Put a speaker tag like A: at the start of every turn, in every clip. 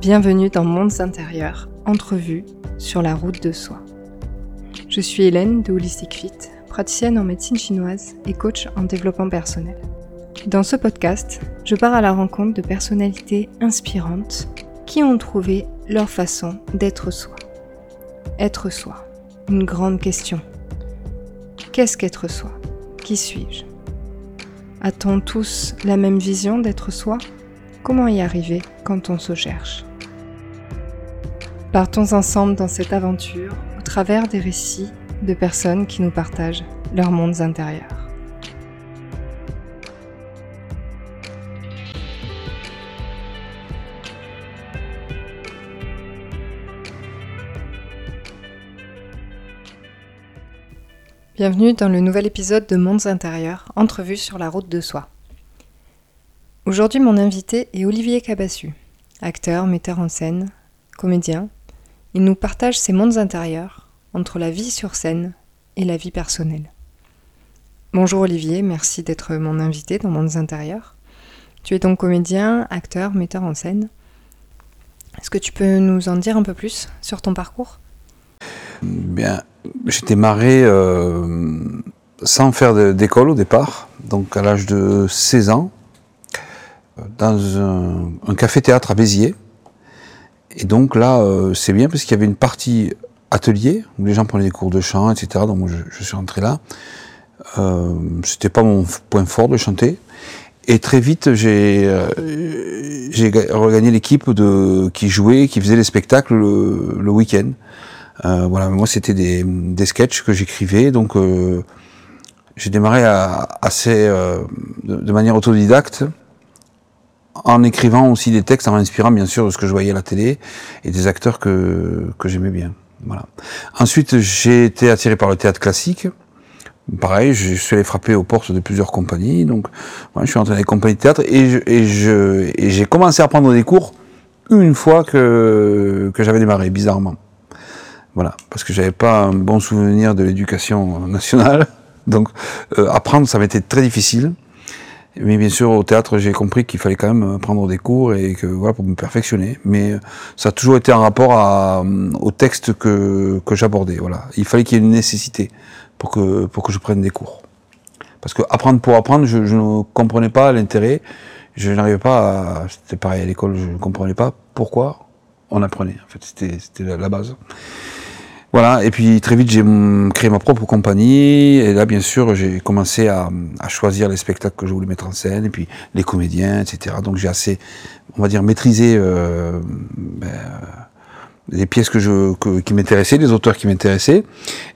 A: Bienvenue dans Mondes intérieurs, entrevue sur la route de soi. Je suis Hélène de Holistic Fit, praticienne en médecine chinoise et coach en développement personnel. Dans ce podcast, je pars à la rencontre de personnalités inspirantes qui ont trouvé leur façon d'être soi. Être soi, une grande question. Qu'est-ce qu'être soi? Qui suis-je? A-t-on tous la même vision d'être soi? Comment y arriver quand on se cherche? Partons ensemble dans cette aventure au travers des récits de personnes qui nous partagent leurs mondes intérieurs. Bienvenue dans le nouvel épisode de Mondes intérieurs, entrevue sur la route de soi. Aujourd'hui, mon invité est Olivier Cabassu, acteur, metteur en scène, comédien. Il nous partage ses mondes intérieurs entre la vie sur scène et la vie personnelle. Bonjour Olivier, merci d'être mon invité dans Mondes intérieurs. Tu es donc comédien, acteur, metteur en scène. Est-ce que tu peux nous en dire un peu plus sur ton parcours?
B: Bien, j'ai démarré euh, sans faire d'école au départ, donc à l'âge de 16 ans, dans un, café-théâtre à Béziers. Et donc là, euh, c'est bien parce qu'il y avait une partie atelier où les gens prenaient des cours de chant, etc. Donc je, je suis rentré là. Euh, C'était pas mon point fort de chanter. Et très vite, j'ai euh, regagné l'équipe de qui jouait, qui faisait les spectacles le, le week-end. Euh, voilà, moi c'était des, des sketchs que j'écrivais, donc euh, j'ai démarré à, assez euh, de, manière autodidacte, en écrivant aussi des textes, en m'inspirant bien sûr de ce que je voyais à la télé et des acteurs que, que j'aimais bien. Voilà. Ensuite, j'ai été attiré par le théâtre classique. Pareil, je suis allé frapper aux portes de plusieurs compagnies, donc je suis entré dans les compagnies de théâtre et je, et je et j'ai commencé à prendre des cours une fois que que j'avais démarré, bizarrement. Voilà, parce que j'avais pas un bon souvenir de l'éducation nationale. Donc euh, apprendre, ça m'était très difficile. Mais bien sûr, au théâtre, j'ai compris qu'il fallait quand même prendre des cours et que voilà pour me perfectionner. Mais euh, ça a toujours été en rapport à, euh, au texte que, que j'abordais. Voilà, il fallait qu'il y ait une nécessité pour que pour que je prenne des cours. Parce que apprendre pour apprendre, je, je ne comprenais pas l'intérêt. Je n'arrivais pas à. C'était pareil à l'école, je ne comprenais pas pourquoi on apprenait. En fait, c'était c'était la base. Voilà, et puis très vite j'ai créé ma propre compagnie, et là bien sûr j'ai commencé à, choisir les spectacles que je voulais mettre en scène, et puis les comédiens, etc. Donc j'ai assez, on va dire, maîtrisé euh, ben, les pièces que je, qui m'intéressaient, les auteurs qui m'intéressaient.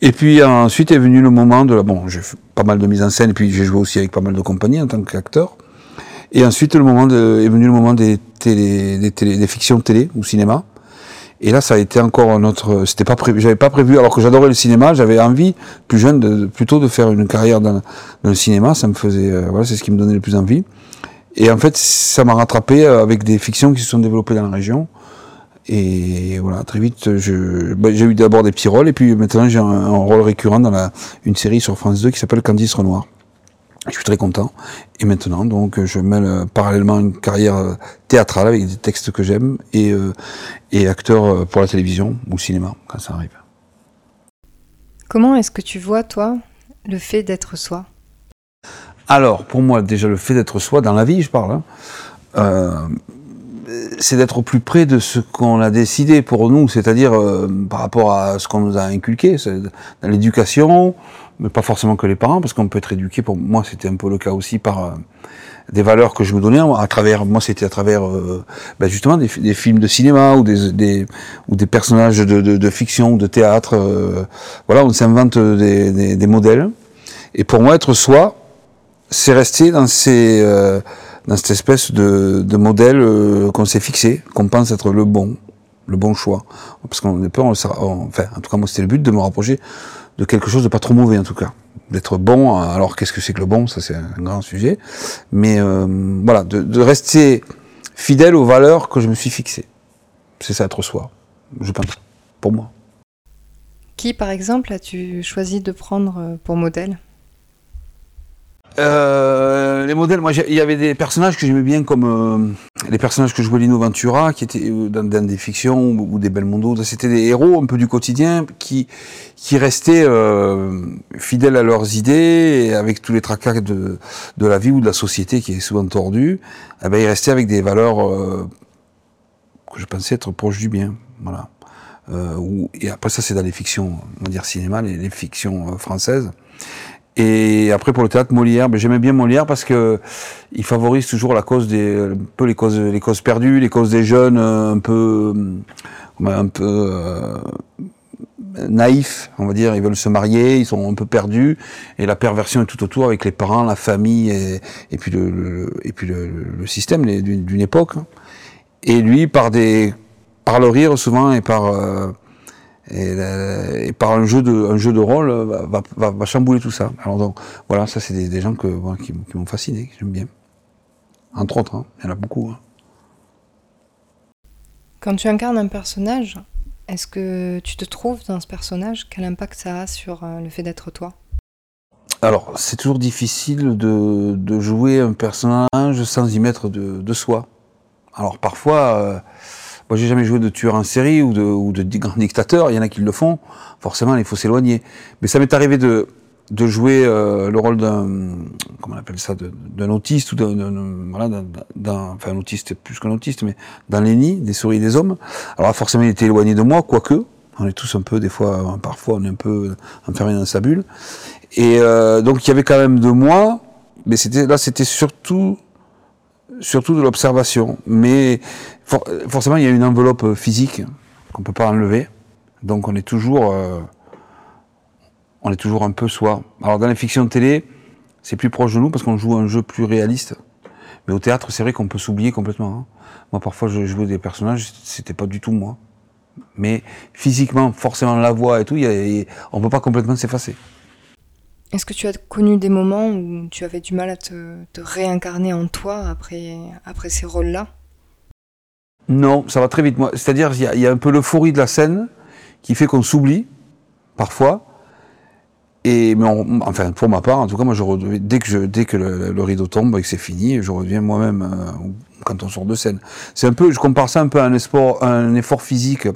B: Et puis ensuite est venu le moment de la, bon, j'ai fait pas mal de mise en scène, et puis j'ai joué aussi avec pas mal de compagnies en tant qu'acteur. Et ensuite le moment de, est venu le moment des télé, des, télé, des fictions télé ou cinéma. Et là, ça a été encore un autre. C'était pas prévu. J'avais pas prévu. Alors que j'adorais le cinéma, j'avais envie, plus jeune, de, plutôt de faire une carrière dans, le cinéma. Ça me faisait. Euh, voilà, c'est ce qui me donnait le plus envie. Et en fait, ça m'a rattrapé euh, avec des fictions qui se sont développées dans la région. Et voilà, très vite, bah, j'ai eu d'abord des petits rôles, et puis maintenant j'ai un, un, rôle récurrent dans la, une série sur France 2 qui s'appelle Candice Renoir. Je suis très content. Et maintenant, donc, je mêle euh, parallèlement une carrière euh, théâtrale avec des textes que j'aime et, euh, et acteur pour la télévision ou le cinéma, quand ça arrive.
A: Comment est-ce que tu vois, toi, le fait d'être soi?
B: Alors, pour moi, déjà, le fait d'être soi, dans la vie, je parle, hein, euh, c'est d'être au plus près de ce qu'on a décidé pour nous, c'est-à-dire euh, par rapport à ce qu'on nous a inculqué, dans l'éducation, mais pas forcément que les parents, parce qu'on peut être éduqué. Pour moi, c'était un peu le cas aussi par euh, des valeurs que je me donnais à travers. Moi, c'était à travers ben justement des, films de cinéma ou des, ou des personnages de, de, fiction ou de théâtre. Euh, voilà, on s'invente des, des, des, modèles. Et pour moi, être soi, c'est rester dans ces dans cette espèce de, de modèle qu'on s'est fixé, qu'on pense être le bon, le bon choix. Parce qu'on est peur, on, enfin, en tout cas, moi, c'était le but de me rapprocher de quelque chose de pas trop mauvais, en tout cas. D'être bon, alors qu'est-ce que c'est que le bon? Ça, c'est un grand sujet. Mais euh, voilà, de, de, rester fidèle aux valeurs que je me suis fixées. C'est ça, être soi, je pense, pour moi.
A: Qui, par exemple, as-tu choisi de prendre pour modèle?
B: Euh, les modèles, moi, il y avait des personnages que j'aimais bien, comme euh, les personnages que jouait Lino Ventura, qui étaient euh, dans, des fictions ou, des Belmondo. C'était des héros un peu du quotidien qui qui restaient fidèles à leurs idées et avec tous les tracas de de la vie ou de la société qui est souvent tordue. Eh ben, ils restaient avec des valeurs que je pensais être proches du bien. Voilà. et après ça, c'est dans les fictions, on va dire cinéma, les fictions françaises. Et après pour le théâtre Molière, ben, j'aimais bien Molière parce que il favorise toujours la cause des un peu les causes les causes perdues, les causes des jeunes euh, un peu un peu euh, naïfs, on va dire, ils veulent se marier, ils sont un peu perdus et la perversion est tout autour avec les parents, la famille et, puis le, et puis le, le système d'une époque. Et lui par des par le rire souvent et par euh, et, par un jeu de, un jeu de rôle va, va, va chambouler tout ça. Alors donc voilà, ça c'est des, des, gens que, voilà, qui, qui m'ont fasciné, que j'aime bien. Entre autres, hein. il y en a beaucoup. Hein.
A: Quand tu incarnes un personnage, est-ce que tu te trouves dans ce personnage? Quel impact ça a sur euh, le fait d'être toi?
B: Alors, c'est toujours difficile de, de, jouer un personnage sans y mettre de, de soi. Alors parfois, euh, moi, j'ai jamais joué de tueur en série ou de, grand dictateur. Il y en a qui le font. Forcément, il faut s'éloigner. Mais ça m'est arrivé de, jouer euh, le rôle d'un, comment on appelle ça, d'un autiste ou d'un, voilà, d'un, enfin un autiste plus qu'un autiste, mais dans les nids des souris des hommes. Alors forcément, il était éloigné de moi, quoique. On est tous un peu, des fois, parfois, on est un peu enfermé dans sa bulle. Et euh, donc, il y avait quand même de moi, mais c'était là, c'était surtout surtout de l'observation. Mais forcément, il y a une enveloppe physique qu'on peut pas enlever. Donc on est toujours, euh, on est toujours un peu soi. Alors dans les fictions de télé, c'est plus proche de nous parce qu'on joue un jeu plus réaliste. Mais au théâtre, c'est vrai qu'on peut s'oublier complètement. Hein. Moi, parfois, je jouais des personnages, c'était pas du tout moi. Mais physiquement, forcément, la voix et tout, y a, on peut pas complètement s'effacer.
A: Est-ce que tu as connu des moments où tu avais du mal à te, réincarner en toi après, après ces rôles-là?
B: Non, ça va très vite. C'est-à-dire, il y, a un peu l'euphorie de la scène qui fait qu'on s'oublie, parfois. Et, mais enfin, pour ma part, en tout cas, moi, je dès que, je, dès que le, rideau tombe et que c'est fini, je reviens moi-même euh, quand on sort de scène. C'est un peu, je compare ça un peu à un, effort, un effort physique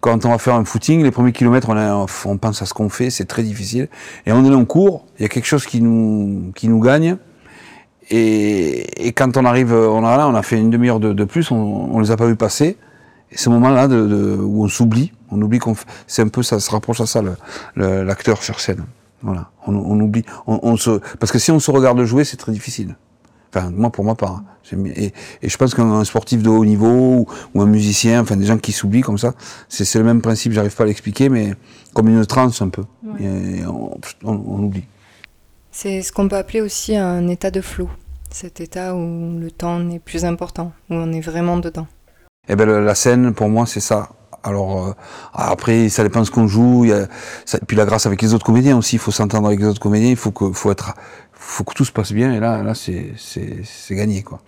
B: quand on va faire un footing, les premiers kilomètres, on, on pense à ce qu'on fait, c'est très difficile. Et on est en cours, il y a quelque chose qui nous, qui nous gagne. Et, et quand on arrive, on a là, on a fait une demi-heure de, plus, on, on les a pas vus passer. Et ce moment-là de, de, où on s'oublie, on oublie qu'on, c'est un peu ça, se rapproche à ça l'acteur sur scène. Voilà, on, on oublie, on, on, se, parce que si on se regarde jouer, c'est très difficile. Enfin, moi, pour ma part. Et, et je pense qu'un sportif de haut niveau ou, un musicien, enfin des gens qui s'oublient comme ça, c'est le même principe. J'arrive pas à l'expliquer, mais comme une transe un peu. Et on, on, oublie.
A: C'est ce qu'on peut appeler aussi un état de flot. Cet état où le temps n'est plus important, où on est vraiment dedans.
B: Eh ben la scène, pour moi, c'est ça. Alors euh, après, ça dépend de ce qu'on joue. Y a, ça, puis la grâce avec les autres comédiens aussi. Il faut s'entendre avec les autres comédiens. Il faut que, faut être faut que tout se passe bien et là, là c'est gagné. quoi.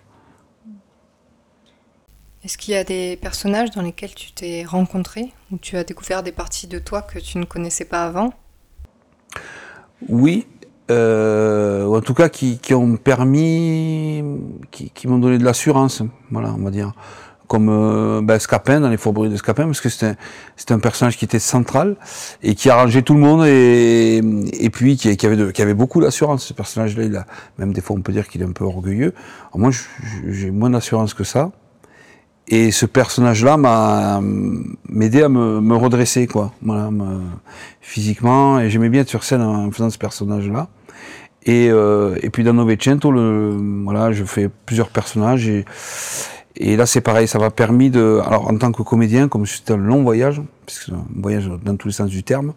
A: Est-ce qu'il y a des personnages dans lesquels tu t'es rencontré, où tu as découvert des parties de toi que tu ne connaissais pas avant?
B: Oui, euh, en tout cas qui, qui ont permis, qui, qui m'ont donné de l'assurance, voilà, on va dire comme euh, ben, Scapin dans les fourberies de Scapin parce que c'était un, un personnage qui était central et qui arrangeait tout le monde et, et puis qui, avait de, qui avait beaucoup d'assurance. Ce personnage là il a même des fois on peut dire qu'il est un peu orgueilleux. Moi j'ai moins d'assurance que ça. Et ce personnage là m'a m'aidé à me, me, redresser quoi. Voilà physiquement. Et j'aimais bien être sur scène en faisant ce personnage là et, euh, et puis dans Novecento, le, voilà, je fais plusieurs personnages et, et là, c'est pareil, ça m'a permis de, alors en tant que comédien, comme c'était un long voyage, puisque c'est un voyage dans tous les sens du terme,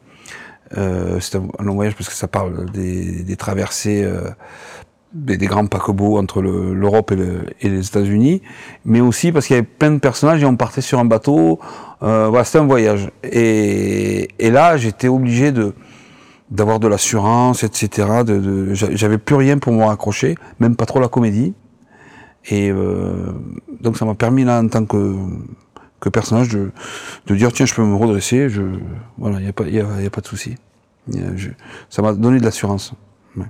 B: euh, c'est un long voyage parce que ça parle des, des traversées, euh, des, grands paquebots entre l'Europe et, et, les États-Unis, mais aussi parce qu'il y avait plein de personnages et on partait sur un bateau. Euh, voilà, c'était un voyage. Et, et là, j'étais obligé de d'avoir de l'assurance, etc. De, de J'avais plus rien pour me raccrocher, même pas trop la comédie. Et euh, donc ça m'a permis là en tant que, que personnage de, de, dire tiens je peux me redresser, je, voilà, il n'y a, pas, y a, y a pas de souci. ça m'a donné de l'assurance. Ouais.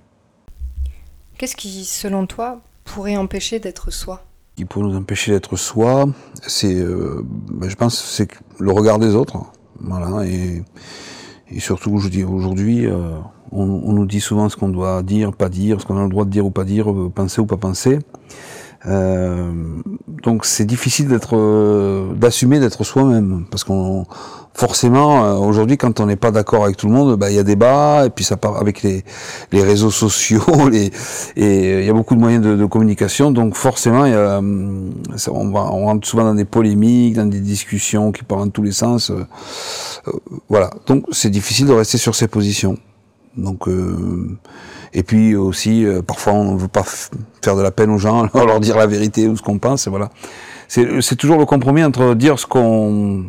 A: Qu'est-ce qui, selon toi, pourrait empêcher d'être soi?
B: Qui pourrait nous empêcher d'être soi, c'est, euh, ben, je pense, c'est le regard des autres. Voilà, et, et surtout, je dis aujourd'hui, euh, on, on, nous dit souvent ce qu'on doit dire, pas dire, ce qu'on a le droit de dire ou pas dire, penser ou pas penser. Euh, donc c'est difficile d'être, euh, d'assumer d'être soi-même, parce qu'on forcément euh, aujourd'hui quand on n'est pas d'accord avec tout le monde, bah, il y a débat et puis ça part avec les, les réseaux sociaux, les, et il y a beaucoup de moyens de, de communication, donc forcément y a, ça, on, va, on rentre souvent dans des polémiques, dans des discussions qui partent dans tous les sens. Voilà, donc c'est difficile de rester sur ses positions. Donc et puis aussi, euh, parfois, on ne veut pas faire de la peine aux gens, leur dire la vérité ou ce qu'on pense. Et voilà. C'est toujours le compromis entre dire ce qu'on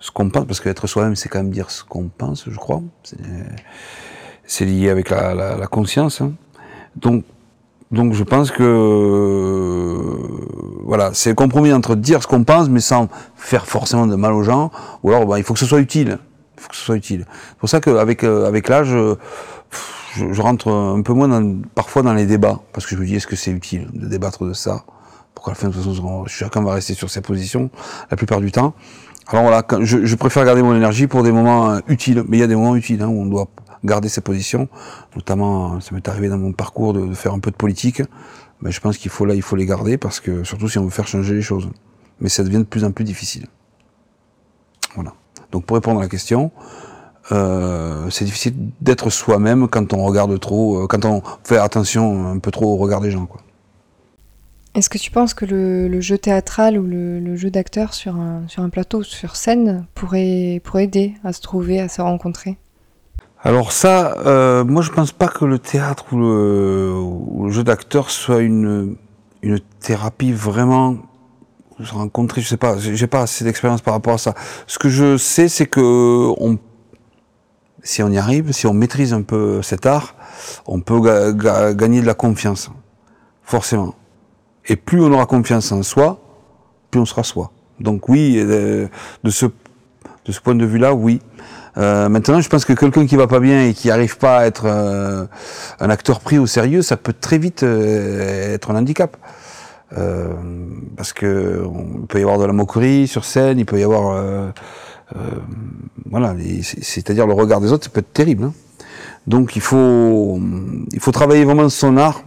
B: ce qu'on pense, parce qu'être soi-même, c'est quand même dire ce qu'on pense, je crois. C'est lié avec la, la, la conscience. Hein. Donc, donc je pense que voilà, c'est le compromis entre dire ce qu'on pense, mais sans faire forcément de mal aux gens. Ou alors, ben, il faut que ce soit utile. Il faut que ce soit utile. C'est pour ça qu'avec euh, avec l'âge, je, rentre un peu moins parfois dans les débats, parce que je me dis, est-ce que c'est utile de débattre de ça? Pour qu'à la fin, de toute façon, chacun va rester sur ses positions la plupart du temps. Alors voilà, je, préfère garder mon énergie pour des moments euh, utiles, mais il y a des moments utiles hein, où on doit garder ses positions. Notamment, ça m'est arrivé dans mon parcours de, de, faire un peu de politique. Mais je pense qu'il faut là, il faut les garder parce que surtout si on veut faire changer les choses. Mais ça devient de plus en plus difficile. Voilà. Donc pour répondre à la question, euh, c'est difficile d'être soi-même quand on regarde trop, euh, quand on fait attention un peu trop au regard des gens. Quoi.
A: Est-ce que tu penses que le, le jeu théâtral ou le, le jeu d'acteur sur un, sur un plateau, sur scène, pourrait, pourrait aider à se trouver, à se rencontrer?
B: Alors ça, euh, moi je pense pas que le théâtre ou le, ou le jeu d'acteur soit une, une thérapie vraiment se rencontrer, je sais pas, j'ai pas assez d'expérience par rapport à ça. Ce que je sais, c'est que on si on y arrive, si on maîtrise un peu cet art, on peut ga ga gagner de la confiance, forcément. Et plus on aura confiance en soi, plus on sera soi. Donc oui, de, de ce, de ce point de vue-là, oui. Euh, maintenant, je pense que quelqu'un qui va pas bien et qui n'arrive pas à être euh, un acteur pris au sérieux, ça peut très vite euh, être un handicap. Euh, parce que on peut y avoir de la moquerie sur scène, il peut y avoir euh, euh, voilà, c'est-à-dire le regard des autres, ça peut être terrible. Hein. Donc il faut, il faut travailler vraiment son art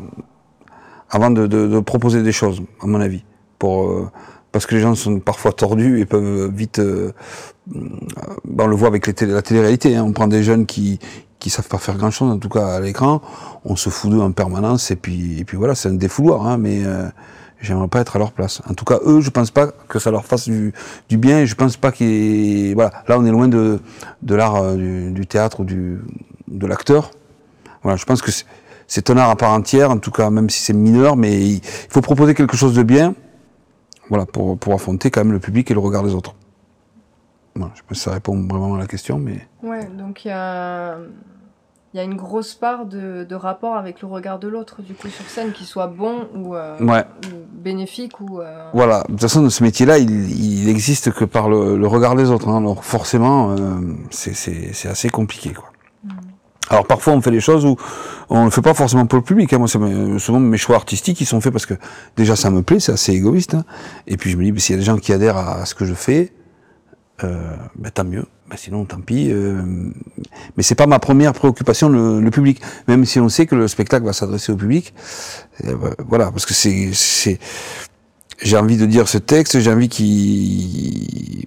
B: avant de, de, de proposer des choses, à mon avis, pour euh, parce que les gens sont parfois tordus et peuvent vite. Euh, on le voit avec les télé, la télé-réalité. Hein, on prend des jeunes qui qui savent pas faire grand chose, en tout cas à l'écran. On se fout d'eux en permanence et puis et puis voilà, c'est un défouloir. Hein, mais euh, j'aimerais pas être à leur place. En tout cas, eux, je pense pas que ça leur fasse du, bien. Et je pense pas qu'ils, voilà, là, on est loin de, de l'art euh, du, du, théâtre ou du, de l'acteur. Voilà, je pense que c'est un art à part entière, en tout cas, même si c'est mineur, mais il faut proposer quelque chose de bien, voilà, pour, pour affronter quand même le public et le regard des autres. Voilà, je pense que ça répond vraiment à la question, mais.
A: Ouais, donc il y a il y a une grosse part de, de, rapport avec le regard de l'autre, du coup, sur scène, qu'il soit bon ou, euh,
B: ouais.
A: ou bénéfique ou. Euh...
B: Voilà. De toute façon, ce métier-là, il, il existe que par le, le regard des autres. Hein. Alors, forcément, euh, c'est assez compliqué, quoi. Mm. Alors, parfois, on fait des choses où on ne le fait pas forcément pour le public. Hein. Moi, c'est souvent mes choix artistiques, ils sont faits parce que déjà, ça me plaît, c'est assez égoïste. Hein. Et puis, je me dis, s'il y a des gens qui adhèrent à, à ce que je fais, euh, ben, tant mieux. Ben, sinon, tant pis. Euh, mais c'est pas ma première préoccupation, le, public. Même si on sait que le spectacle va s'adresser au public. Euh, voilà, parce que c'est, j'ai envie de dire ce texte, j'ai envie qu'il,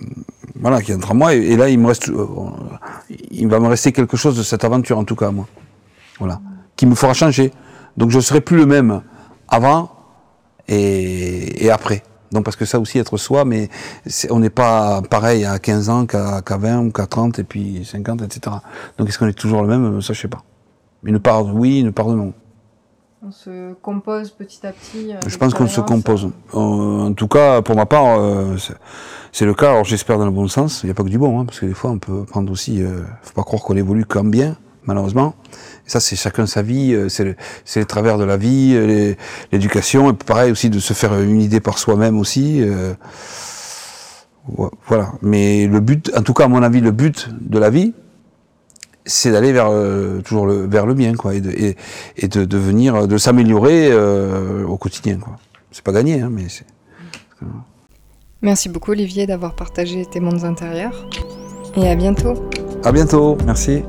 B: voilà, qu'il entre en moi. Et, là, il me reste, euh, il va me rester quelque chose de cette aventure, en tout cas, moi. Voilà, qui me fera changer. Donc, je serai plus le même avant et après. Donc parce que ça aussi, être soi, mais on n'est pas pareil à 15 ans qu'à qu 20 ou qu'à 30 et puis 50, etc. Donc est-ce qu'on est toujours le même? Ça, je sais pas. Une part de oui, une part de non.
A: On se compose petit à petit. Euh,
B: je pense qu'on se compose. Euh, en tout cas, pour ma part, euh, c'est le cas. Alors j'espère dans le bon sens. Il n'y a pas que du bon, hein, parce que des fois, on peut prendre aussi. Euh, faut pas croire qu'on évolue qu'en bien, malheureusement. Et ça, c'est chacun sa vie, euh, c'est le, les travers de la vie, euh, l'éducation, et pareil aussi de se faire une idée par soi-même aussi. Euh, voilà. Mais le but, en tout cas à mon avis, le but de la vie, c'est d'aller vers euh, toujours le, vers le bien, quoi, et de, et, et de, de venir, de s'améliorer euh, au quotidien, quoi. C'est pas gagné, hein, mais c'est.
A: Merci beaucoup Olivier d'avoir partagé tes mondes intérieurs. Et à bientôt.
B: À bientôt, merci.